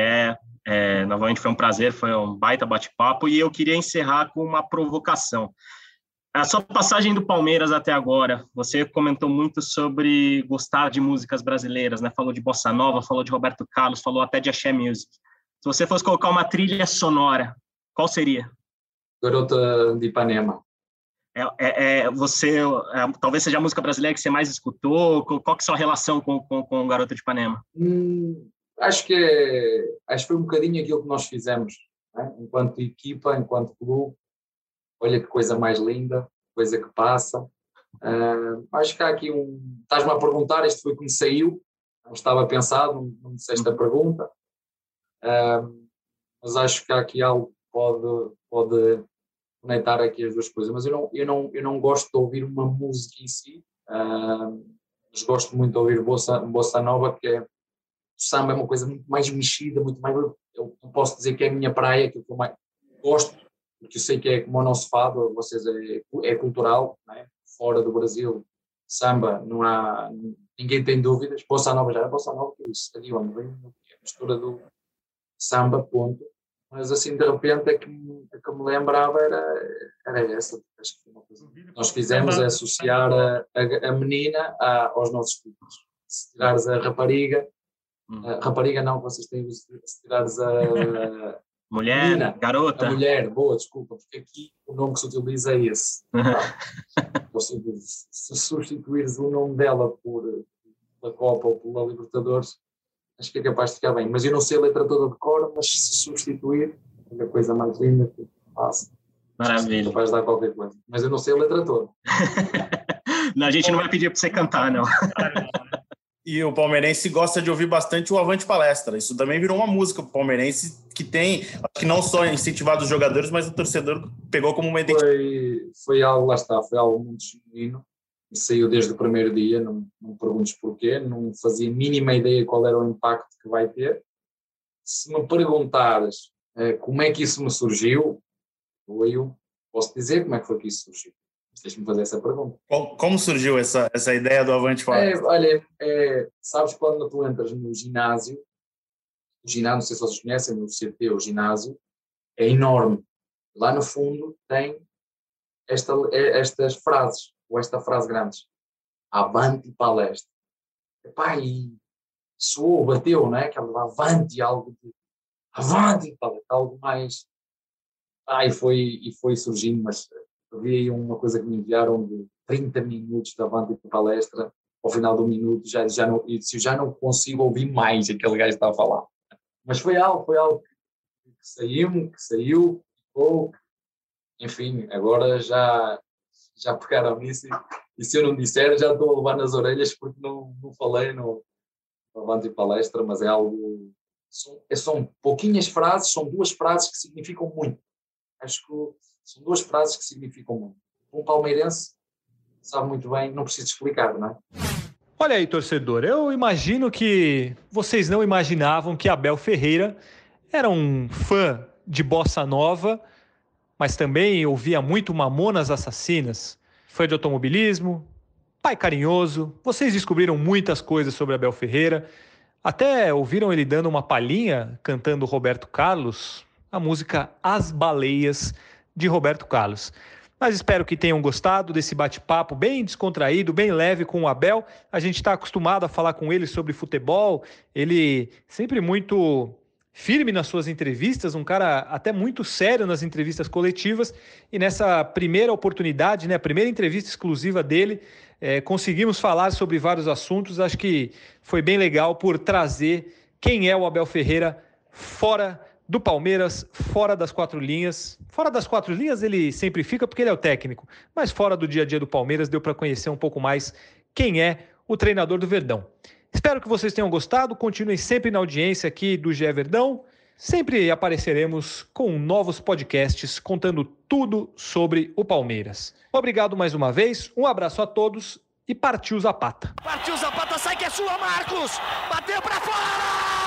É, novamente foi um prazer, foi um baita bate-papo. E eu queria encerrar com uma provocação. A sua passagem do Palmeiras até agora, você comentou muito sobre gostar de músicas brasileiras, né? Falou de bossa nova, falou de Roberto Carlos, falou até de axé music. você fosse colocar uma trilha sonora, qual seria? Garota de Ipanema. É, é, é você, é, talvez seja a música brasileira que você mais escutou. Qual, qual que é a sua relação com, com, com Garota de Ipanema? Hum, acho que acho que foi um bocadinho aquilo que nós fizemos, né? enquanto equipa, enquanto clube. Olha que coisa mais linda, coisa que passa. Uh, acho que há aqui um. Estás-me a perguntar, isto foi como saiu, não estava pensado, não, não disseste a pergunta, uh, mas acho que há aqui algo que pode, pode conectar aqui as duas coisas. Mas eu não, eu não, eu não gosto de ouvir uma música em si, uh, mas gosto muito de ouvir bossa, bossa nova, que é. O samba é uma coisa muito mais mexida, muito mais. Eu posso dizer que é a minha praia, que eu mais gosto, porque eu sei que é como o nosso fado, vocês é, é cultural, é? fora do Brasil, samba, não há, ninguém tem dúvidas, Bossa Nova já é Bossa Nova, que isso, ali onde vem, a mistura do samba, ponto, mas assim de repente a que, a que me lembrava era, era essa, acho que uma coisa que nós fizemos é associar a, a, a menina a, aos nossos filhos, se tirares a rapariga, a rapariga não, vocês têm, se tirares a [LAUGHS] Mulher, Menina, garota. A mulher, boa, desculpa, porque aqui o nome que se utiliza é esse. [LAUGHS] Ou seja, se substituires o nome dela por pela Copa ou pela Libertadores, acho que é capaz de ficar bem. Mas eu não sei a letra toda de cor, mas se substituir, é a coisa mais linda que faço. Maravilha. Capaz de dar qualquer coisa. Mas eu não sei a letra toda. [LAUGHS] não, a gente não vai pedir para você cantar, não. E o palmeirense gosta de ouvir bastante o Avante Palestra. Isso também virou uma música para o palmeirense que tem, acho que não só incentivado os jogadores, mas o torcedor pegou como uma identidade. Foi, foi algo, lá está, foi algo muito genuíno. E saiu desde o primeiro dia, não, não me perguntes porquê, não fazia mínima ideia qual era o impacto que vai ter. Se me perguntares eh, como é que isso me surgiu, eu posso dizer como é que foi que isso surgiu. Deixa-me fazer essa pergunta. Como surgiu essa, essa ideia do Avante Fora? É, olha, é, sabes quando tu entras no ginásio, o ginásio, não sei se vocês conhecem, no CT, o ginásio, é enorme. Lá no fundo tem esta, é, estas frases, ou esta frase grande, avante palestra. Epá, e soou, bateu, não é? Aquela avante, algo de avante palestra, algo mais... Ah, e foi, e foi surgindo, mas vi uma coisa que me enviaram de 30 minutos da Avante de palestra, ao final do minuto já, já não, eu já não consigo ouvir mais aquele gajo está a falar. Mas foi algo, foi algo que, que saiu, que saiu, ficou, enfim, agora já, já pegaram nisso e, e, se eu não disser já estou a levar nas orelhas porque não, não falei no, no Avante palestra, mas é algo, são, são pouquinhas frases, são duas frases que significam muito. Acho que são duas frases que significam muito. Um palmeirense sabe muito bem, não preciso explicar, não é? Olha aí, torcedor, eu imagino que vocês não imaginavam que Abel Ferreira era um fã de bossa nova, mas também ouvia muito Mamonas Assassinas, fã de automobilismo, pai carinhoso. Vocês descobriram muitas coisas sobre Abel Ferreira, até ouviram ele dando uma palhinha cantando Roberto Carlos, a música As Baleias de Roberto Carlos. Mas espero que tenham gostado desse bate-papo bem descontraído, bem leve com o Abel. A gente está acostumado a falar com ele sobre futebol, ele sempre muito firme nas suas entrevistas, um cara até muito sério nas entrevistas coletivas. E nessa primeira oportunidade, né, a primeira entrevista exclusiva dele, é, conseguimos falar sobre vários assuntos. Acho que foi bem legal por trazer quem é o Abel Ferreira fora do Palmeiras fora das quatro linhas. Fora das quatro linhas ele sempre fica porque ele é o técnico, mas fora do dia a dia do Palmeiras deu para conhecer um pouco mais quem é o treinador do Verdão. Espero que vocês tenham gostado, continuem sempre na audiência aqui do GE Verdão. Sempre apareceremos com novos podcasts contando tudo sobre o Palmeiras. Obrigado mais uma vez, um abraço a todos e partiu Zapata. Partiu Zapata, sai que é sua, Marcos! Bateu para fora!